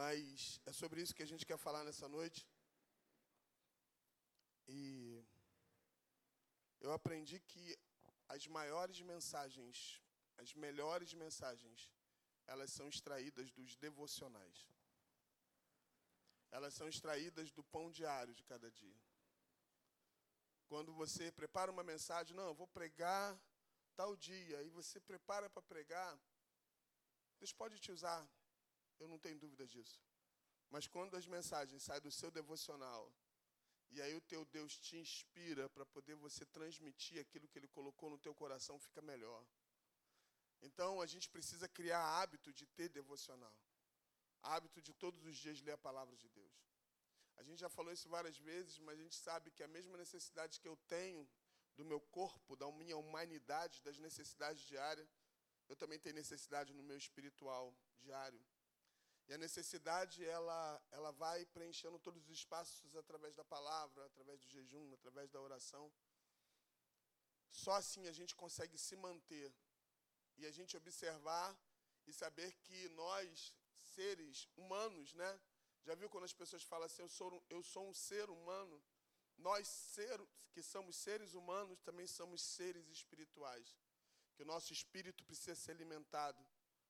Mas é sobre isso que a gente quer falar nessa noite. E eu aprendi que as maiores mensagens, as melhores mensagens, elas são extraídas dos devocionais. Elas são extraídas do pão diário de cada dia. Quando você prepara uma mensagem, não, eu vou pregar tal dia, e você prepara para pregar, Deus pode te usar, eu não tenho dúvida disso. Mas quando as mensagens saem do seu devocional, e aí o teu Deus te inspira para poder você transmitir aquilo que ele colocou no teu coração, fica melhor. Então a gente precisa criar hábito de ter devocional. Hábito de todos os dias ler a palavra de Deus. A gente já falou isso várias vezes, mas a gente sabe que a mesma necessidade que eu tenho do meu corpo, da minha humanidade, das necessidades diárias, eu também tenho necessidade no meu espiritual diário. E a necessidade, ela, ela vai preenchendo todos os espaços através da palavra, através do jejum, através da oração. Só assim a gente consegue se manter e a gente observar e saber que nós, seres humanos, né? Já viu quando as pessoas falam assim, eu sou, eu sou um ser humano? Nós, ser, que somos seres humanos, também somos seres espirituais. Que o nosso espírito precisa ser alimentado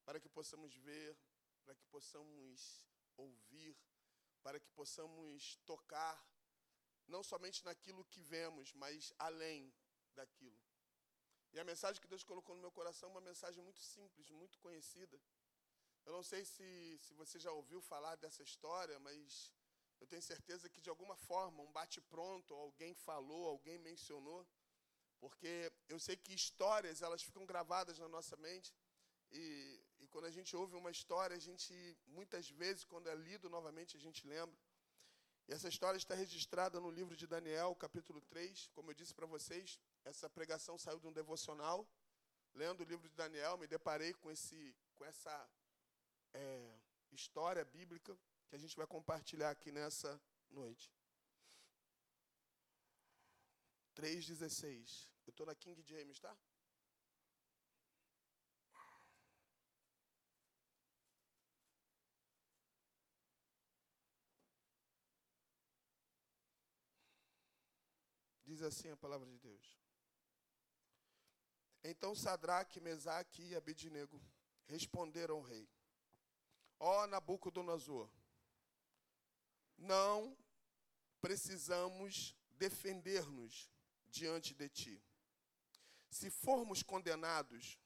para que possamos ver, para que possamos ouvir, para que possamos tocar, não somente naquilo que vemos, mas além daquilo. E a mensagem que Deus colocou no meu coração é uma mensagem muito simples, muito conhecida. Eu não sei se, se você já ouviu falar dessa história, mas eu tenho certeza que de alguma forma, um bate-pronto, alguém falou, alguém mencionou, porque eu sei que histórias elas ficam gravadas na nossa mente e, quando a gente ouve uma história, a gente muitas vezes, quando é lido novamente, a gente lembra. E essa história está registrada no livro de Daniel, capítulo 3. Como eu disse para vocês, essa pregação saiu de um devocional. Lendo o livro de Daniel, me deparei com, esse, com essa é, história bíblica que a gente vai compartilhar aqui nessa noite. 3,16. Eu estou na King James, tá? Diz assim a palavra de Deus. Então Sadraque, Mesaque e Abednego responderam ao rei: Ó Nabucodonosor, não precisamos defender-nos diante de ti. Se formos condenados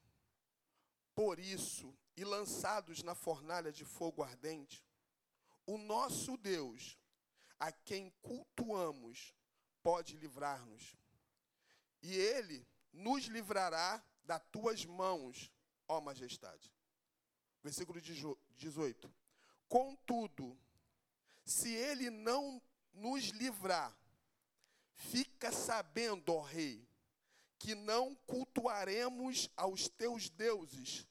por isso e lançados na fornalha de fogo ardente, o nosso Deus, a quem cultuamos, pode livrar-nos. E ele nos livrará das tuas mãos, ó majestade. Versículo 18. Contudo, se ele não nos livrar, fica sabendo, ó rei, que não cultuaremos aos teus deuses,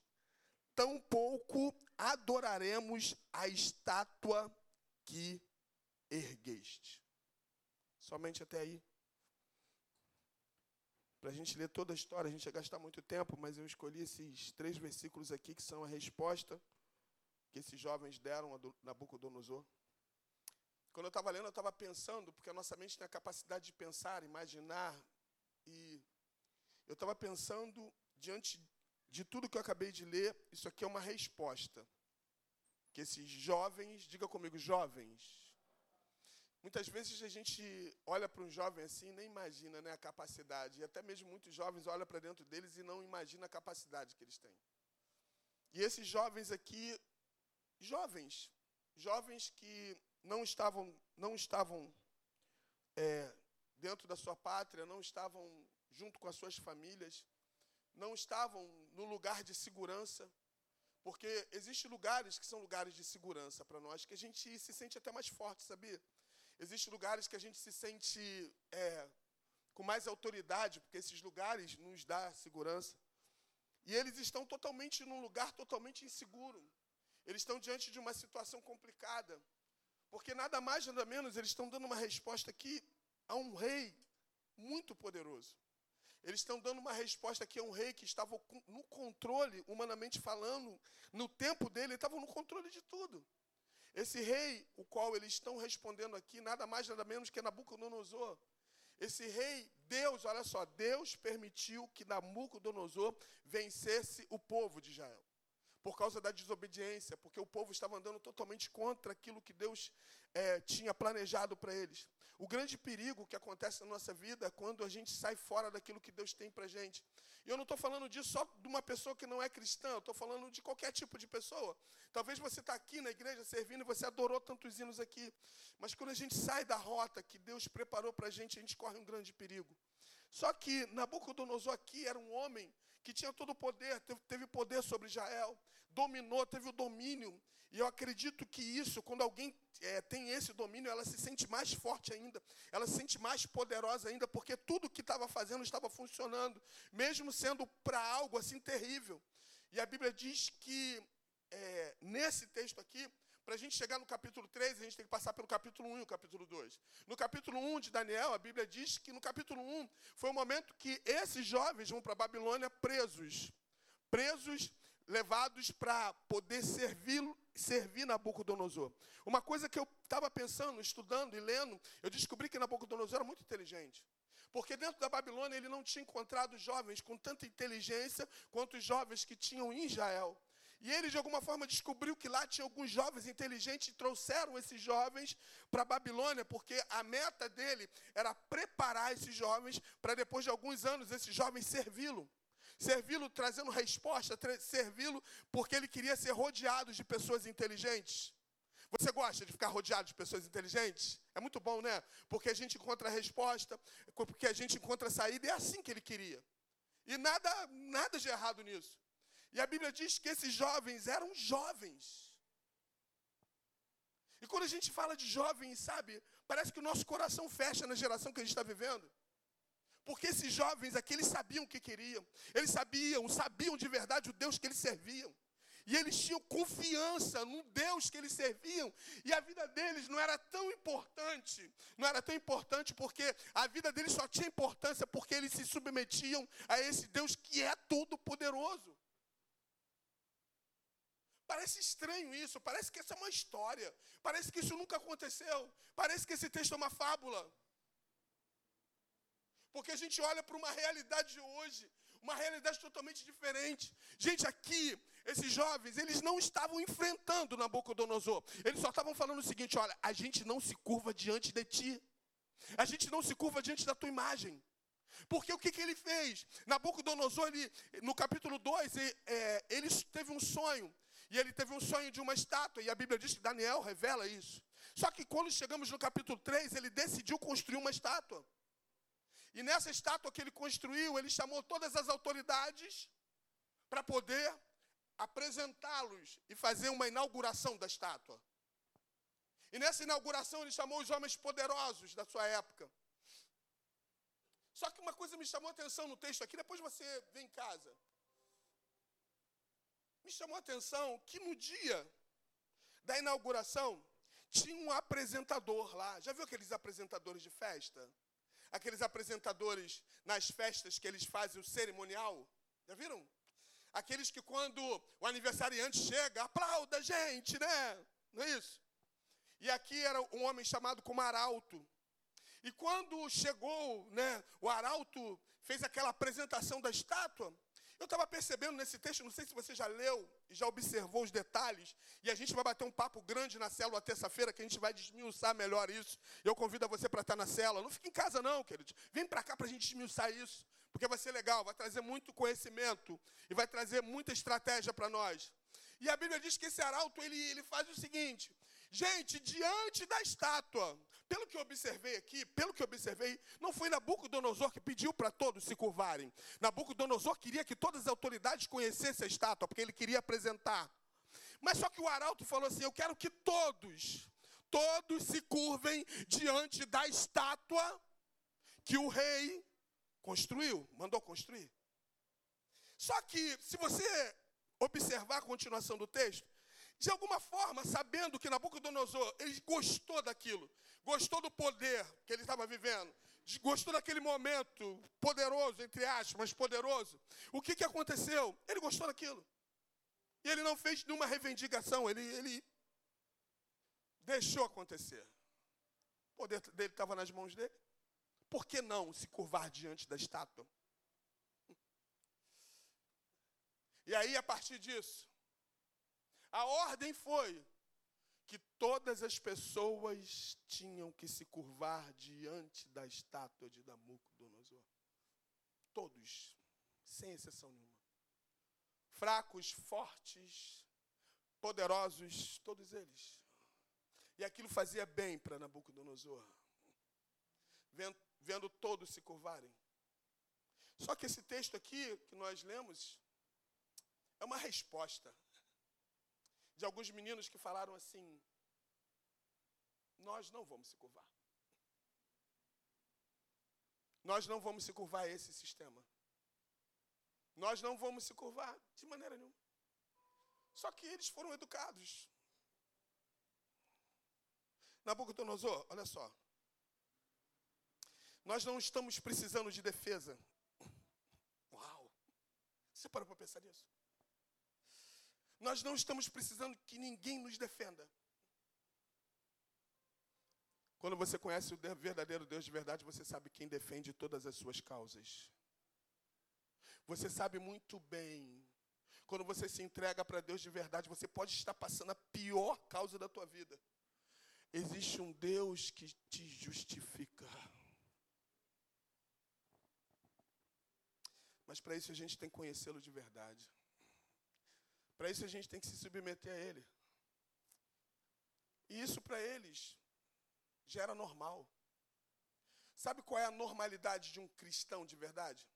tampouco adoraremos a estátua que ergueste. Somente até aí. Para a gente ler toda a história, a gente ia gastar muito tempo, mas eu escolhi esses três versículos aqui que são a resposta que esses jovens deram a Nabucodonosor. Quando eu estava lendo, eu estava pensando, porque a nossa mente tem a capacidade de pensar, imaginar, e eu estava pensando, diante de tudo que eu acabei de ler, isso aqui é uma resposta. Que esses jovens, diga comigo, jovens, Muitas vezes a gente olha para um jovem assim e nem imagina né, a capacidade. E até mesmo muitos jovens olham para dentro deles e não imaginam a capacidade que eles têm. E esses jovens aqui, jovens, jovens que não estavam, não estavam é, dentro da sua pátria, não estavam junto com as suas famílias, não estavam no lugar de segurança. Porque existem lugares que são lugares de segurança para nós, que a gente se sente até mais forte, sabia? Existem lugares que a gente se sente é, com mais autoridade, porque esses lugares nos dão segurança. E eles estão totalmente num lugar totalmente inseguro. Eles estão diante de uma situação complicada. Porque nada mais, nada menos, eles estão dando uma resposta aqui a um rei muito poderoso. Eles estão dando uma resposta aqui a um rei que estava no controle, humanamente falando, no tempo dele, ele estava no controle de tudo. Esse rei, o qual eles estão respondendo aqui, nada mais, nada menos que Nabucodonosor. Esse rei, Deus, olha só, Deus permitiu que Nabucodonosor vencesse o povo de Israel. Por causa da desobediência, porque o povo estava andando totalmente contra aquilo que Deus é, tinha planejado para eles. O grande perigo que acontece na nossa vida é quando a gente sai fora daquilo que Deus tem para gente. E eu não estou falando disso só de uma pessoa que não é cristã, eu estou falando de qualquer tipo de pessoa. Talvez você está aqui na igreja servindo e você adorou tantos hinos aqui. Mas quando a gente sai da rota que Deus preparou para a gente, a gente corre um grande perigo. Só que Nabucodonosor aqui era um homem que tinha todo o poder, teve poder sobre Israel, dominou, teve o domínio. E eu acredito que isso, quando alguém é, tem esse domínio, ela se sente mais forte ainda, ela se sente mais poderosa ainda, porque tudo que estava fazendo estava funcionando, mesmo sendo para algo assim terrível. E a Bíblia diz que é, nesse texto aqui, para a gente chegar no capítulo 3, a gente tem que passar pelo capítulo 1 e o capítulo 2. No capítulo 1 de Daniel, a Bíblia diz que no capítulo 1 foi o momento que esses jovens vão para a Babilônia presos. Presos, levados para poder servir, servir Nabucodonosor. Uma coisa que eu estava pensando, estudando e lendo, eu descobri que Nabucodonosor era muito inteligente. Porque dentro da Babilônia ele não tinha encontrado jovens com tanta inteligência quanto os jovens que tinham em Israel. E ele, de alguma forma, descobriu que lá tinha alguns jovens inteligentes e trouxeram esses jovens para a Babilônia, porque a meta dele era preparar esses jovens para, depois de alguns anos, esses jovens servi-lo. Servi-lo trazendo resposta, servi-lo porque ele queria ser rodeado de pessoas inteligentes. Você gosta de ficar rodeado de pessoas inteligentes? É muito bom, né? Porque a gente encontra a resposta, porque a gente encontra a saída, é assim que ele queria. E nada, nada de errado nisso. E a Bíblia diz que esses jovens eram jovens. E quando a gente fala de jovens, sabe, parece que o nosso coração fecha na geração que a gente está vivendo. Porque esses jovens aqui, eles sabiam o que queriam. Eles sabiam, sabiam de verdade o Deus que eles serviam. E eles tinham confiança no Deus que eles serviam. E a vida deles não era tão importante. Não era tão importante porque a vida deles só tinha importância porque eles se submetiam a esse Deus que é todo poderoso. Parece estranho isso, parece que essa é uma história, parece que isso nunca aconteceu, parece que esse texto é uma fábula. Porque a gente olha para uma realidade de hoje, uma realidade totalmente diferente. Gente, aqui, esses jovens, eles não estavam enfrentando Nabucodonosor. Eles só estavam falando o seguinte: olha, a gente não se curva diante de ti. A gente não se curva diante da tua imagem. Porque o que, que ele fez? Nabucodonosor, ele, no capítulo 2, ele, é, ele teve um sonho. E ele teve um sonho de uma estátua, e a Bíblia diz que Daniel revela isso. Só que quando chegamos no capítulo 3, ele decidiu construir uma estátua. E nessa estátua que ele construiu, ele chamou todas as autoridades para poder apresentá-los e fazer uma inauguração da estátua. E nessa inauguração ele chamou os homens poderosos da sua época. Só que uma coisa me chamou a atenção no texto aqui, depois você vem em casa me chamou a atenção que no dia da inauguração tinha um apresentador lá. Já viu aqueles apresentadores de festa? Aqueles apresentadores nas festas que eles fazem o cerimonial? Já viram? Aqueles que quando o aniversariante chega, aplauda a gente, né? Não é isso? E aqui era um homem chamado como Arauto. E quando chegou, né, o Arauto fez aquela apresentação da estátua, eu estava percebendo nesse texto, não sei se você já leu e já observou os detalhes, e a gente vai bater um papo grande na célula terça-feira, que a gente vai desmiuçar melhor isso. Eu convido você para estar na célula. Não fique em casa, não, querido. Vem para cá para a gente desmiuçar isso, porque vai ser legal, vai trazer muito conhecimento e vai trazer muita estratégia para nós. E a Bíblia diz que esse arauto ele, ele faz o seguinte: Gente, diante da estátua, pelo que observei aqui, pelo que observei, não foi Nabucodonosor que pediu para todos se curvarem. Nabucodonosor queria que todas as autoridades conhecessem a estátua, porque ele queria apresentar. Mas só que o arauto falou assim: Eu quero que todos, todos se curvem diante da estátua que o rei construiu, mandou construir. Só que, se você observar a continuação do texto, de alguma forma, sabendo que Nabucodonosor, ele gostou daquilo, gostou do poder que ele estava vivendo, gostou daquele momento poderoso, entre aspas, poderoso, o que, que aconteceu? Ele gostou daquilo. E ele não fez nenhuma reivindicação, ele, ele Deixou acontecer. O poder dele estava nas mãos dele. Por que não se curvar diante da estátua? E aí, a partir disso, a ordem foi que todas as pessoas tinham que se curvar diante da estátua de Nabucodonosor. Todos, sem exceção nenhuma. Fracos, fortes, poderosos, todos eles. E aquilo fazia bem para Nabucodonosor, vendo, vendo todos se curvarem. Só que esse texto aqui que nós lemos é uma resposta de alguns meninos que falaram assim: Nós não vamos se curvar. Nós não vamos se curvar a esse sistema. Nós não vamos se curvar de maneira nenhuma. Só que eles foram educados. Nabucodonosor, olha só. Nós não estamos precisando de defesa. Uau! Você parou para pensar nisso? Nós não estamos precisando que ninguém nos defenda. Quando você conhece o verdadeiro Deus de verdade, você sabe quem defende todas as suas causas. Você sabe muito bem. Quando você se entrega para Deus de verdade, você pode estar passando a pior causa da tua vida. Existe um Deus que te justifica. Mas para isso a gente tem que conhecê-lo de verdade. Para isso a gente tem que se submeter a Ele. E isso para eles já era normal. Sabe qual é a normalidade de um cristão de verdade?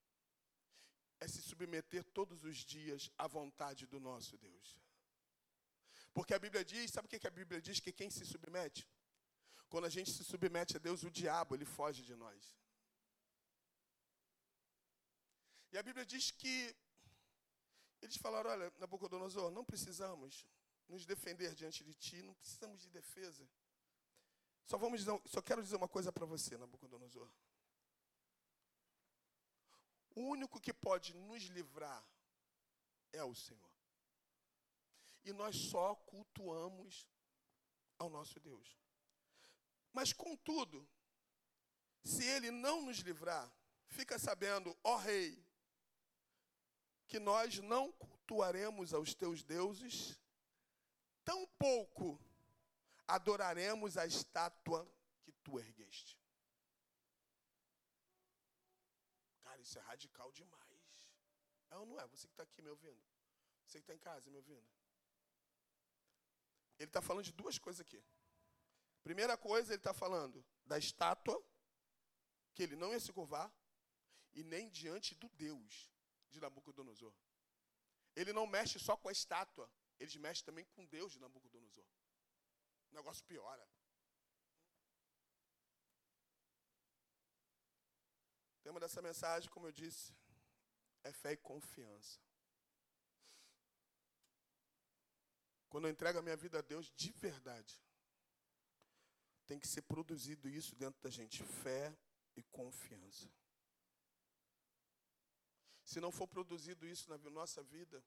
É se submeter todos os dias à vontade do nosso Deus. Porque a Bíblia diz, sabe o que a Bíblia diz? Que quem se submete? Quando a gente se submete a Deus, o diabo, ele foge de nós. E a Bíblia diz que eles falaram: olha, Nabucodonosor, não precisamos nos defender diante de ti, não precisamos de defesa. Só, vamos dizer, só quero dizer uma coisa para você, Nabucodonosor. O único que pode nos livrar é o Senhor. E nós só cultuamos ao nosso Deus. Mas, contudo, se Ele não nos livrar, fica sabendo, ó Rei, que nós não cultuaremos aos teus deuses, tampouco adoraremos a estátua que tu ergueste. Cara, isso é radical demais. É ou não é? Você que está aqui me ouvindo? Você que está em casa me ouvindo? Ele está falando de duas coisas aqui. Primeira coisa, ele está falando da estátua, que ele não ia se curvar, e nem diante do Deus de Nabucodonosor. Ele não mexe só com a estátua, ele mexe também com Deus de Nabucodonosor. O negócio piora. O tema dessa mensagem, como eu disse, é fé e confiança. Quando eu entrego a minha vida a Deus de verdade, tem que ser produzido isso dentro da gente: fé e confiança. Se não for produzido isso na nossa vida,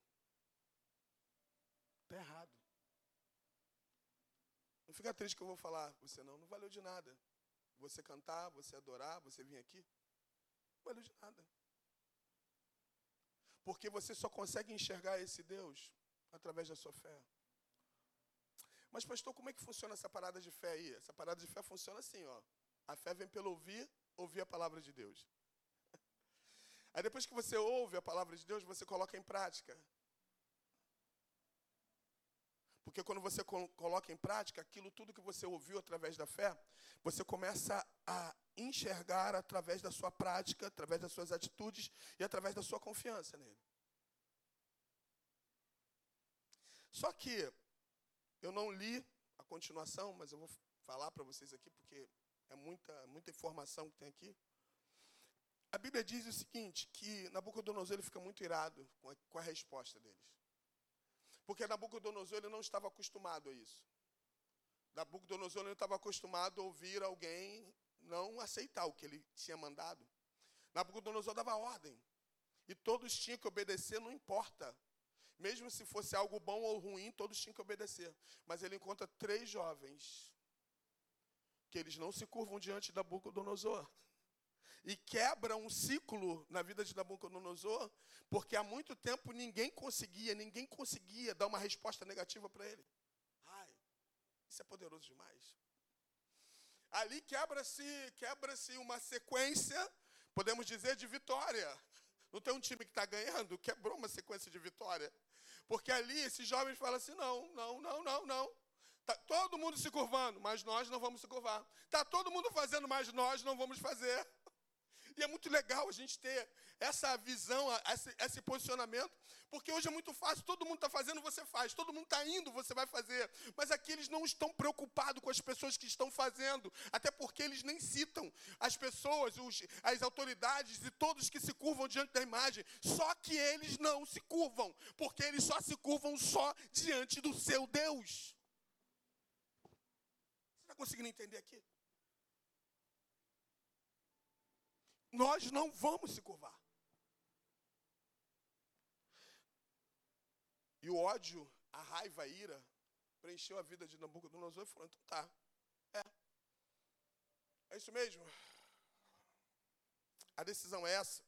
está errado. Não fica triste que eu vou falar, você não, não valeu de nada. Você cantar, você adorar, você vir aqui, não valeu de nada. Porque você só consegue enxergar esse Deus através da sua fé. Mas, pastor, como é que funciona essa parada de fé aí? Essa parada de fé funciona assim, ó. A fé vem pelo ouvir, ouvir a palavra de Deus. Aí depois que você ouve a palavra de Deus, você coloca em prática. Porque quando você coloca em prática aquilo tudo que você ouviu através da fé, você começa a enxergar através da sua prática, através das suas atitudes e através da sua confiança nele. Só que eu não li a continuação, mas eu vou falar para vocês aqui porque é muita muita informação que tem aqui. A Bíblia diz o seguinte, que Nabucodonosor ele fica muito irado com a, com a resposta deles. Porque Nabucodonosor ele não estava acostumado a isso. Nabucodonosor não estava acostumado a ouvir alguém não aceitar o que ele tinha mandado. Nabucodonosor dava ordem. E todos tinham que obedecer, não importa. Mesmo se fosse algo bom ou ruim, todos tinham que obedecer. Mas ele encontra três jovens Porque eles não se curvam diante da Nabucodonosor. E quebra um ciclo na vida de Nabucodonosor, porque há muito tempo ninguém conseguia, ninguém conseguia dar uma resposta negativa para ele. Ai, isso é poderoso demais. Ali quebra-se quebra-se uma sequência, podemos dizer, de vitória. Não tem um time que está ganhando, quebrou uma sequência de vitória. Porque ali esses jovens falam assim: não, não, não, não, não. Está todo mundo se curvando, mas nós não vamos se curvar. Está todo mundo fazendo, mas nós não vamos fazer. E é muito legal a gente ter essa visão, esse, esse posicionamento, porque hoje é muito fácil, todo mundo está fazendo, você faz, todo mundo está indo, você vai fazer. Mas aqui eles não estão preocupados com as pessoas que estão fazendo, até porque eles nem citam as pessoas, os, as autoridades e todos que se curvam diante da imagem. Só que eles não se curvam, porque eles só se curvam só diante do seu Deus. Você está conseguindo entender aqui? Nós não vamos se curvar. E o ódio, a raiva, a ira, preencheu a vida de Nabucodonosor e falou: então tá, é. É isso mesmo. A decisão é essa.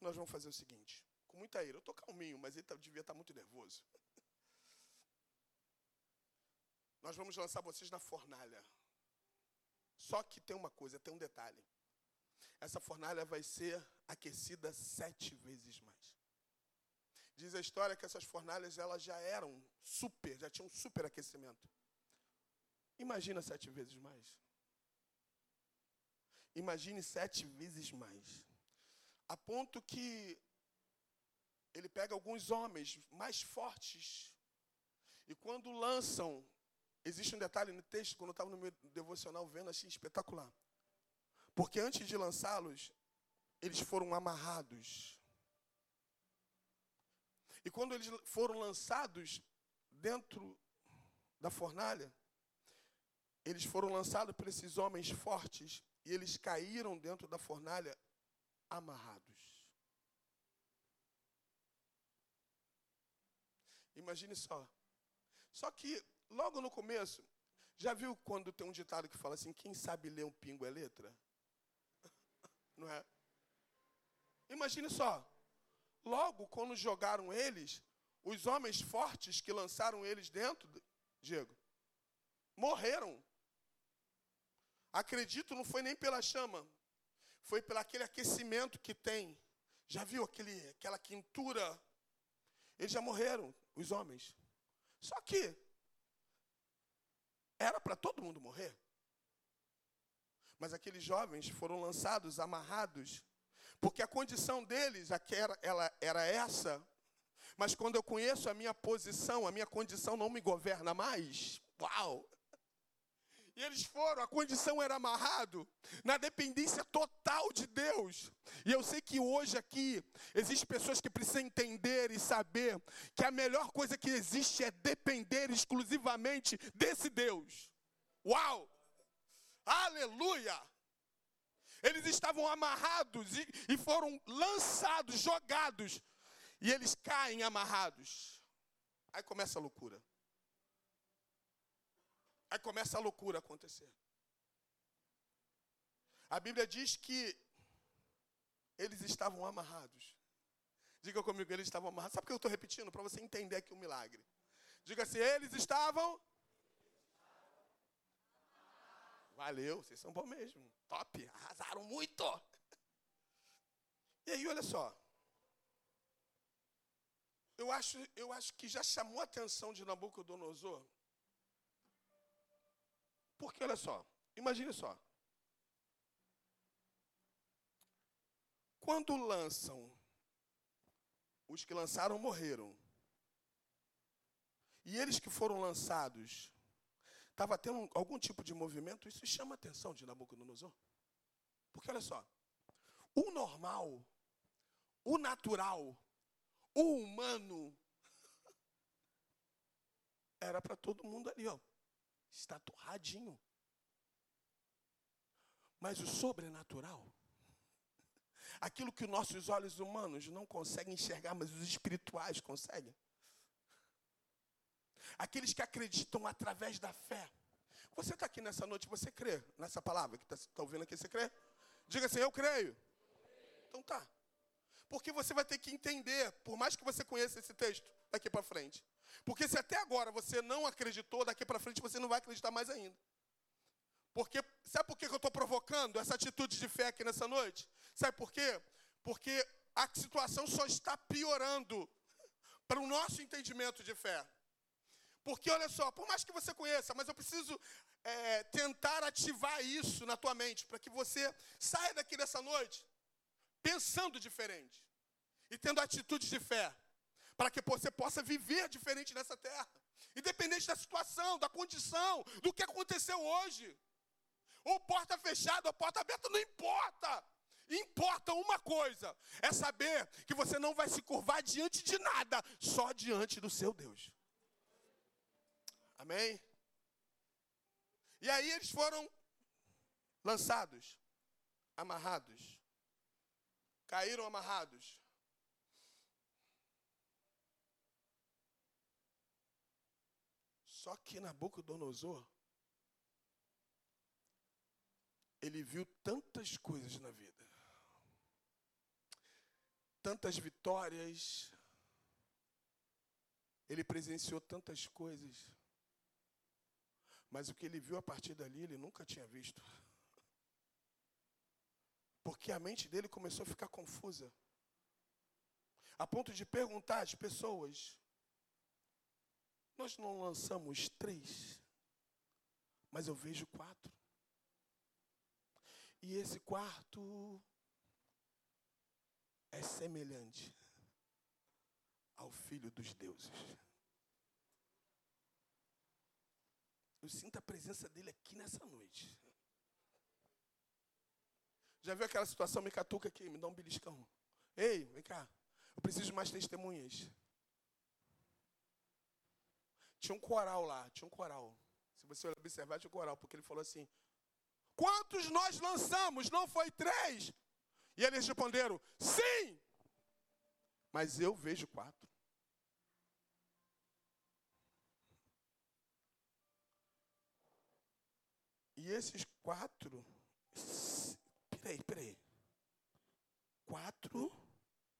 Nós vamos fazer o seguinte, com muita ira. Eu estou calminho, mas ele tá, devia estar tá muito nervoso. Nós vamos lançar vocês na fornalha. Só que tem uma coisa, tem um detalhe essa fornalha vai ser aquecida sete vezes mais. Diz a história que essas fornalhas elas já eram super, já tinham super aquecimento. Imagina sete vezes mais. Imagine sete vezes mais. A ponto que ele pega alguns homens mais fortes e quando lançam, existe um detalhe no texto, quando eu estava no meu devocional vendo, achei espetacular. Porque antes de lançá-los, eles foram amarrados. E quando eles foram lançados dentro da fornalha, eles foram lançados por esses homens fortes e eles caíram dentro da fornalha amarrados. Imagine só. Só que logo no começo, já viu quando tem um ditado que fala assim: quem sabe ler um pingo é letra? Não é? Imagine só. Logo, quando jogaram eles, os homens fortes que lançaram eles dentro, Diego, morreram. Acredito, não foi nem pela chama, foi pelo aquele aquecimento que tem. Já viu aquele, aquela quintura? Eles já morreram, os homens. Só que era para todo mundo morrer. Mas aqueles jovens foram lançados, amarrados, porque a condição deles era, ela, era essa. Mas quando eu conheço a minha posição, a minha condição não me governa mais. Uau! E eles foram, a condição era amarrado na dependência total de Deus. E eu sei que hoje aqui existem pessoas que precisam entender e saber que a melhor coisa que existe é depender exclusivamente desse Deus. Uau! Aleluia! Eles estavam amarrados e, e foram lançados, jogados, e eles caem amarrados. Aí começa a loucura. Aí começa a loucura a acontecer. A Bíblia diz que eles estavam amarrados. Diga comigo, eles estavam amarrados. Sabe por que eu estou repetindo? Para você entender aqui o milagre. Diga assim, eles estavam Valeu, vocês são bons mesmo. Top, arrasaram muito. E aí, olha só. Eu acho, eu acho que já chamou a atenção de Nabucodonosor. Porque, olha só, imagine só. Quando lançam, os que lançaram morreram. E eles que foram lançados estava tendo algum tipo de movimento, isso chama a atenção de Nabucodonosor. Porque olha só, o normal, o natural, o humano, era para todo mundo ali, ó, está torradinho. Mas o sobrenatural, aquilo que nossos olhos humanos não conseguem enxergar, mas os espirituais conseguem. Aqueles que acreditam através da fé. Você está aqui nessa noite, você crê nessa palavra que está tá ouvindo aqui, você crê? Diga assim, eu creio. Então tá. Porque você vai ter que entender, por mais que você conheça esse texto, daqui para frente. Porque se até agora você não acreditou, daqui para frente você não vai acreditar mais ainda. Porque, sabe por que eu estou provocando essa atitude de fé aqui nessa noite? Sabe por quê? Porque a situação só está piorando para o nosso entendimento de fé. Porque olha só, por mais que você conheça, mas eu preciso é, tentar ativar isso na tua mente, para que você saia daqui dessa noite pensando diferente e tendo atitude de fé, para que você possa viver diferente nessa terra, independente da situação, da condição, do que aconteceu hoje. Ou porta fechada, ou porta aberta, não importa. Importa uma coisa: é saber que você não vai se curvar diante de nada, só diante do seu Deus. Amém? E aí eles foram lançados, amarrados, caíram amarrados. Só que Nabucodonosor, ele viu tantas coisas na vida, tantas vitórias, ele presenciou tantas coisas, mas o que ele viu a partir dali, ele nunca tinha visto. Porque a mente dele começou a ficar confusa. A ponto de perguntar às pessoas: Nós não lançamos três, mas eu vejo quatro. E esse quarto é semelhante ao Filho dos deuses. Eu sinto a presença dele aqui nessa noite. Já viu aquela situação? Me catuca aqui, me dá um beliscão. Ei, vem cá. Eu preciso de mais testemunhas. Tinha um coral lá, tinha um coral. Se você observar, tinha um coral, porque ele falou assim: Quantos nós lançamos? Não foi três? E eles responderam: Sim! Mas eu vejo quatro. E esses quatro. Peraí, peraí. Quatro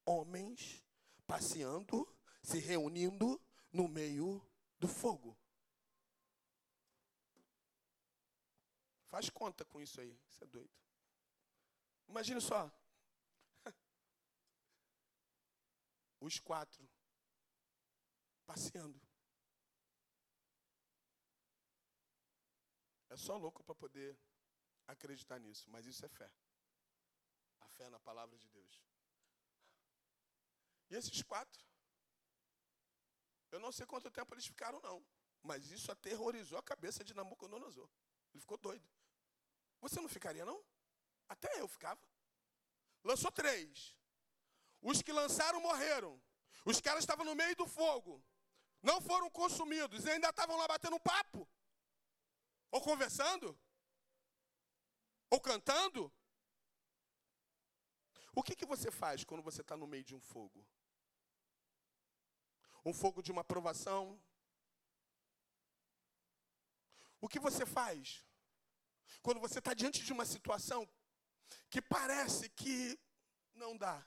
homens passeando, se reunindo no meio do fogo. Faz conta com isso aí. Isso é doido. Imagina só. Os quatro passeando. É só louco para poder acreditar nisso, mas isso é fé. A fé na palavra de Deus. E esses quatro, eu não sei quanto tempo eles ficaram, não. Mas isso aterrorizou a cabeça de Nabucodonosor. Ele ficou doido. Você não ficaria, não? Até eu ficava. Lançou três. Os que lançaram morreram. Os caras estavam no meio do fogo. Não foram consumidos e ainda estavam lá batendo um papo. Ou conversando? Ou cantando? O que, que você faz quando você está no meio de um fogo? Um fogo de uma provação? O que você faz quando você está diante de uma situação que parece que não dá?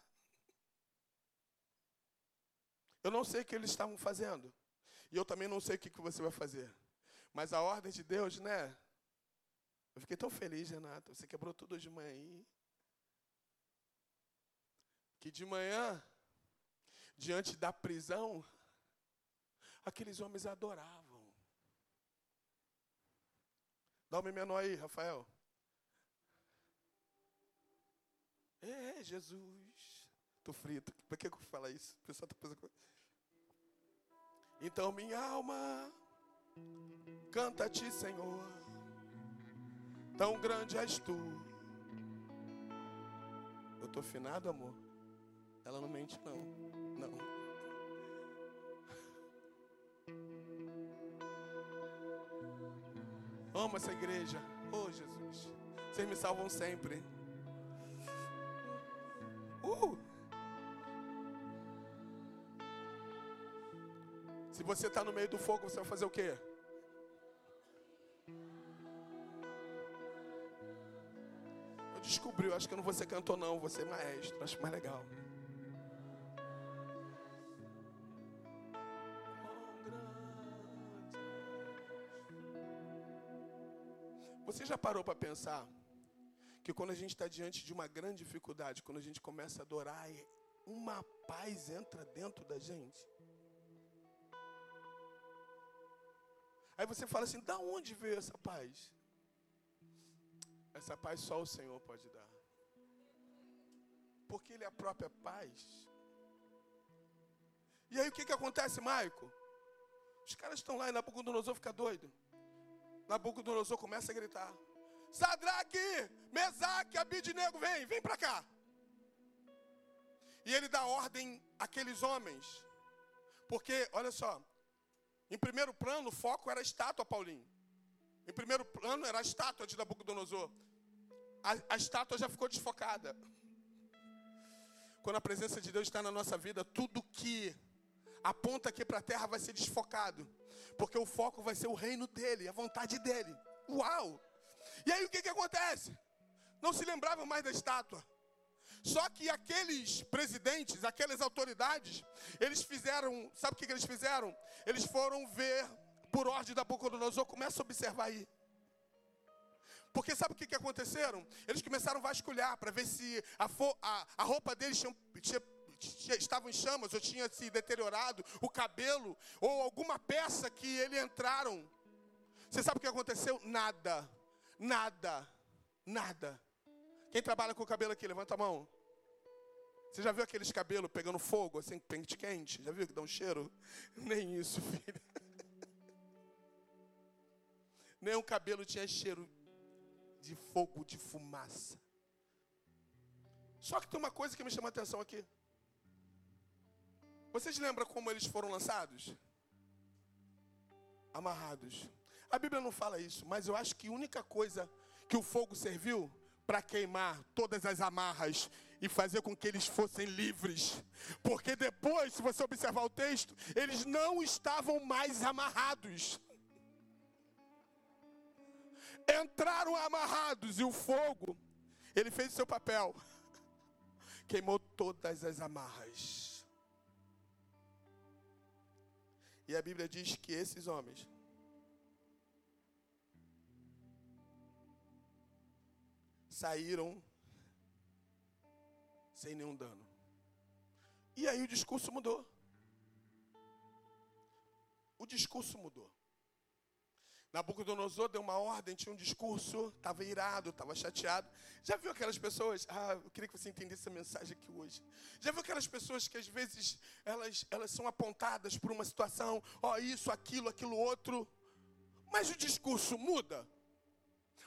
Eu não sei o que eles estavam fazendo. E eu também não sei o que, que você vai fazer. Mas a ordem de Deus, né? Eu fiquei tão feliz, Renata. Você quebrou tudo de manhã aí. Que de manhã, diante da prisão, aqueles homens adoravam. Dá um menor aí, Rafael. É, Jesus. Tô frito. Por que eu falo isso? O pessoal tá pensando. Então minha alma Canta a ti, Senhor. Tão grande és tu. Eu tô afinado, amor. Ela não mente, não. Não. Amo essa igreja. Oh, Jesus. Vocês me salvam sempre. Uh! Se você está no meio do fogo, você vai fazer o quê? Eu descobri, eu acho que eu não vou ser cantor, não, vou ser maestro. Acho mais legal. Você já parou para pensar que quando a gente está diante de uma grande dificuldade, quando a gente começa a adorar, uma paz entra dentro da gente? Aí você fala assim: da onde veio essa paz? Essa paz só o Senhor pode dar. Porque Ele é a própria paz. E aí o que, que acontece, Maico? Os caras estão lá e Nabucodonosor fica doido. Nabucodonosor começa a gritar: Sadraque, Mesaque, Abidnego, vem, vem para cá. E ele dá ordem àqueles homens. Porque, olha só, em primeiro plano o foco era a estátua, Paulinho. Em primeiro plano era a estátua de Nabucodonosor. A, a estátua já ficou desfocada. Quando a presença de Deus está na nossa vida, tudo que aponta aqui para a terra vai ser desfocado. Porque o foco vai ser o reino dele, a vontade dele. Uau! E aí o que, que acontece? Não se lembravam mais da estátua. Só que aqueles presidentes, aquelas autoridades, eles fizeram, sabe o que, que eles fizeram? Eles foram ver, por ordem da Nabucodonosor, começa a observar aí. Porque sabe o que, que aconteceram? Eles começaram a vasculhar para ver se a, a, a roupa deles tinha, tinha em chamas, ou tinha se deteriorado, o cabelo, ou alguma peça que ele entraram. Você sabe o que aconteceu? Nada, nada, nada. Quem trabalha com o cabelo aqui, levanta a mão. Você já viu aqueles cabelos pegando fogo, assim, pente quente? Já viu que dá um cheiro? Nem isso, filho. Nem um cabelo tinha cheiro de fogo, de fumaça. Só que tem uma coisa que me chama a atenção aqui. Vocês lembram como eles foram lançados? Amarrados. A Bíblia não fala isso, mas eu acho que a única coisa que o fogo serviu para queimar todas as amarras e fazer com que eles fossem livres. Porque depois, se você observar o texto, eles não estavam mais amarrados. Entraram amarrados e o fogo, ele fez o seu papel. Queimou todas as amarras. E a Bíblia diz que esses homens saíram sem nenhum dano. E aí o discurso mudou. O discurso mudou. Nabucodonosor deu uma ordem, tinha um discurso, estava irado, estava chateado. Já viu aquelas pessoas? Ah, eu queria que você entendesse essa mensagem aqui hoje. Já viu aquelas pessoas que às vezes elas, elas são apontadas por uma situação, ó, oh, isso, aquilo, aquilo outro, mas o discurso muda?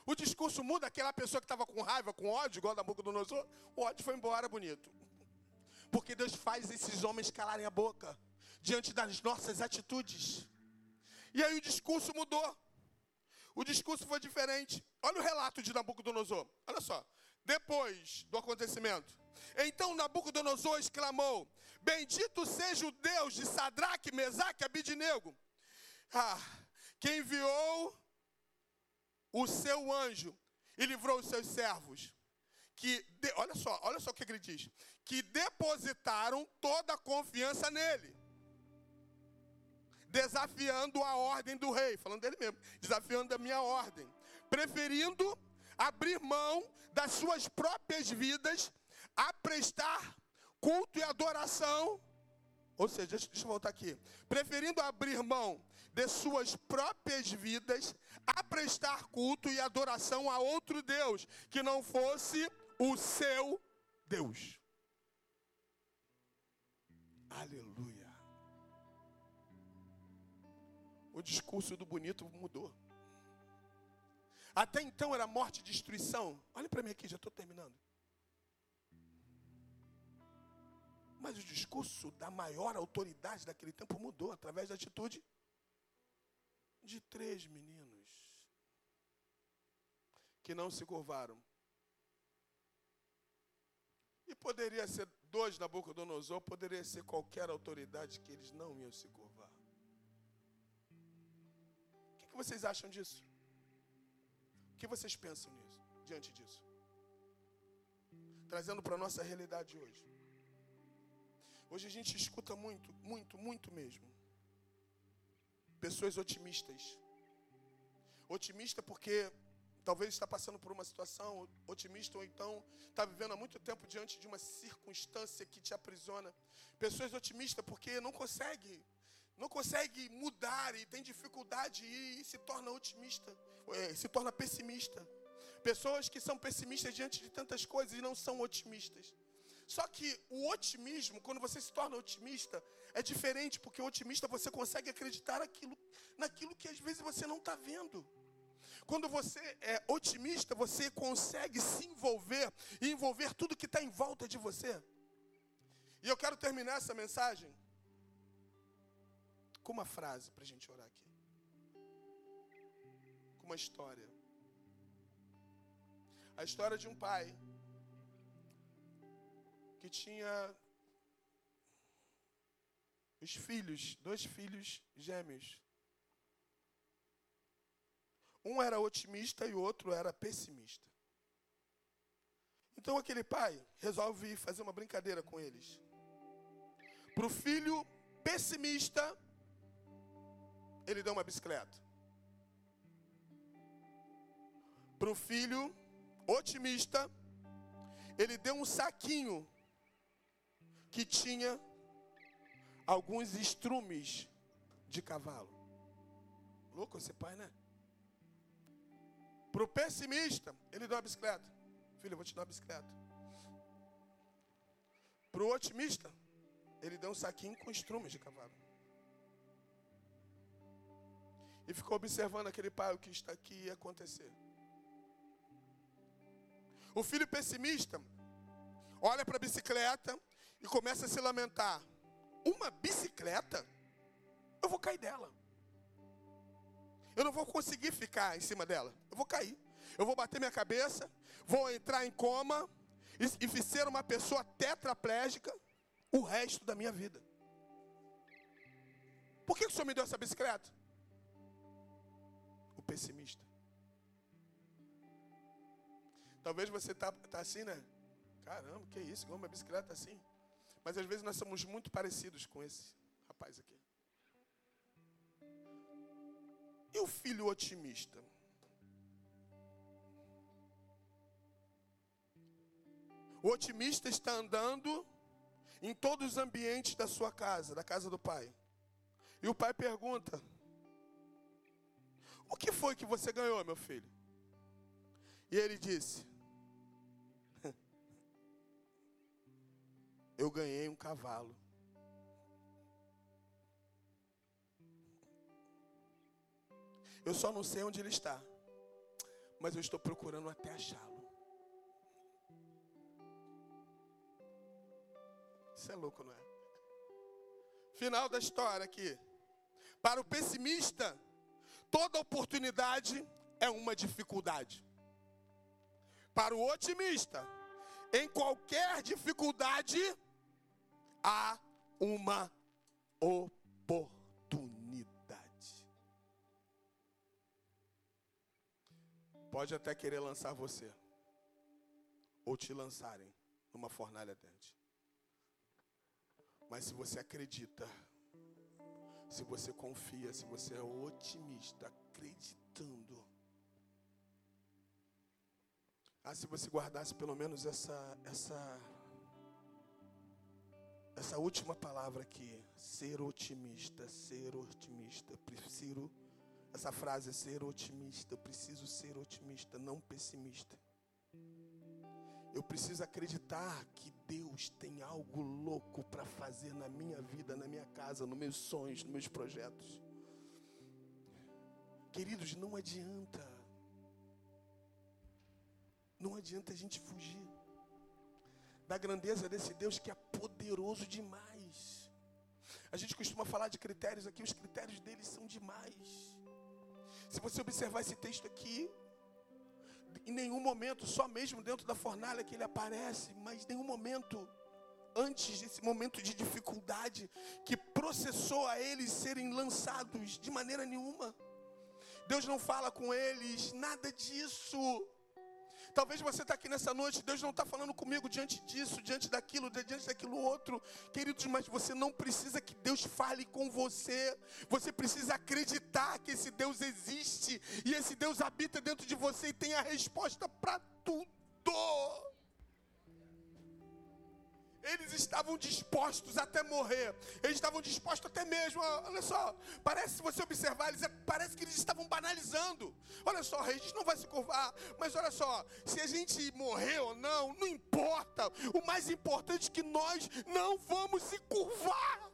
O discurso muda, aquela pessoa que estava com raiva, com ódio, igual Nabucodonosor, o ódio foi embora, bonito. Porque Deus faz esses homens calarem a boca diante das nossas atitudes. E aí o discurso mudou. O discurso foi diferente. Olha o relato de Nabucodonosor. Olha só. Depois do acontecimento. Então Nabucodonosor exclamou: Bendito seja o Deus de Sadraque, Mesaque e Abidinego, ah, que enviou o seu anjo e livrou os seus servos. Que, de, olha só, olha só o que ele diz: que depositaram toda a confiança nele desafiando a ordem do rei, falando dele mesmo, desafiando a minha ordem, preferindo abrir mão das suas próprias vidas a prestar culto e adoração. Ou seja, deixa, deixa eu voltar aqui. Preferindo abrir mão de suas próprias vidas a prestar culto e adoração a outro Deus que não fosse o seu Deus. Aleluia. O discurso do bonito mudou. Até então era morte e destruição. Olha para mim aqui, já estou terminando. Mas o discurso da maior autoridade daquele tempo mudou através da atitude de três meninos que não se curvaram. E poderia ser dois Nabucodonosor, poderia ser qualquer autoridade que eles não iam se curvar que vocês acham disso? O que vocês pensam nisso, diante disso? trazendo para a nossa realidade hoje. Hoje a gente escuta muito, muito, muito mesmo. Pessoas otimistas. Otimista porque talvez está passando por uma situação otimista ou então está vivendo há muito tempo diante de uma circunstância que te aprisiona. Pessoas otimistas porque não consegue, não consegue mudar e tem dificuldade e, se torna otimista, é, se torna pessimista. Pessoas que são pessimistas diante de tantas coisas e não são otimistas. Só que o otimismo, quando você se torna otimista, é diferente, porque otimista você consegue acreditar naquilo, naquilo que às vezes você não está vendo. Quando você é otimista, você consegue se envolver e envolver tudo que está em volta de você. E eu quero terminar essa mensagem com uma frase para a gente orar aqui. Com uma história. A história de um pai que tinha os filhos, dois filhos gêmeos. Um era otimista e o outro era pessimista. Então aquele pai resolve fazer uma brincadeira com eles. Para o filho pessimista, ele deu uma bicicleta. Para o filho otimista, ele deu um saquinho que tinha alguns estrumes de cavalo. Louco esse pai, né? Para o pessimista, ele deu uma bicicleta. Filho, eu vou te dar uma bicicleta. Para o otimista, ele deu um saquinho com estrumes de cavalo. E ficou observando aquele pai o que está aqui ia acontecer. O filho pessimista olha para a bicicleta e começa a se lamentar. Uma bicicleta? Eu vou cair dela. Eu não vou conseguir ficar em cima dela. Eu vou cair. Eu vou bater minha cabeça, vou entrar em coma e, e ser uma pessoa tetraplégica o resto da minha vida. Por que o senhor me deu essa bicicleta? O pessimista. Talvez você tá, tá assim, né? Caramba, que isso? Uma bicicleta assim. Mas às vezes nós somos muito parecidos com esse rapaz aqui. E o filho otimista? O otimista está andando em todos os ambientes da sua casa, da casa do pai. E o pai pergunta: O que foi que você ganhou, meu filho? E ele disse: Eu ganhei um cavalo. Eu só não sei onde ele está, mas eu estou procurando até achá-lo. Isso é louco, não é? Final da história aqui. Para o pessimista, toda oportunidade é uma dificuldade. Para o otimista, em qualquer dificuldade há uma oportunidade. Pode até querer lançar você, ou te lançarem numa fornalha ardente. Mas se você acredita, se você confia, se você é otimista, acreditando. Ah, se você guardasse pelo menos essa essa essa última palavra aqui, ser otimista, ser otimista, preciso essa frase, ser otimista. Eu preciso ser otimista, não pessimista. Eu preciso acreditar que Deus tem algo louco para fazer na minha vida, na minha casa, nos meus sonhos, nos meus projetos. Queridos, não adianta. Não adianta a gente fugir da grandeza desse Deus que é poderoso demais. A gente costuma falar de critérios aqui, os critérios dele são demais. Se você observar esse texto aqui, em nenhum momento, só mesmo dentro da fornalha que ele aparece, mas em nenhum momento antes desse momento de dificuldade que processou a eles serem lançados de maneira nenhuma. Deus não fala com eles nada disso. Talvez você está aqui nessa noite, Deus não está falando comigo diante disso, diante daquilo, diante daquilo outro. Queridos, mas você não precisa que Deus fale com você. Você precisa acreditar que esse Deus existe e esse Deus habita dentro de você e tem a resposta para tudo. Eles estavam dispostos até morrer. Eles estavam dispostos até mesmo. Olha só, parece, se você observar, eles, parece que eles estavam banalizando. Olha só, a gente não vai se curvar. Mas olha só, se a gente morrer ou não, não importa. O mais importante é que nós não vamos se curvar.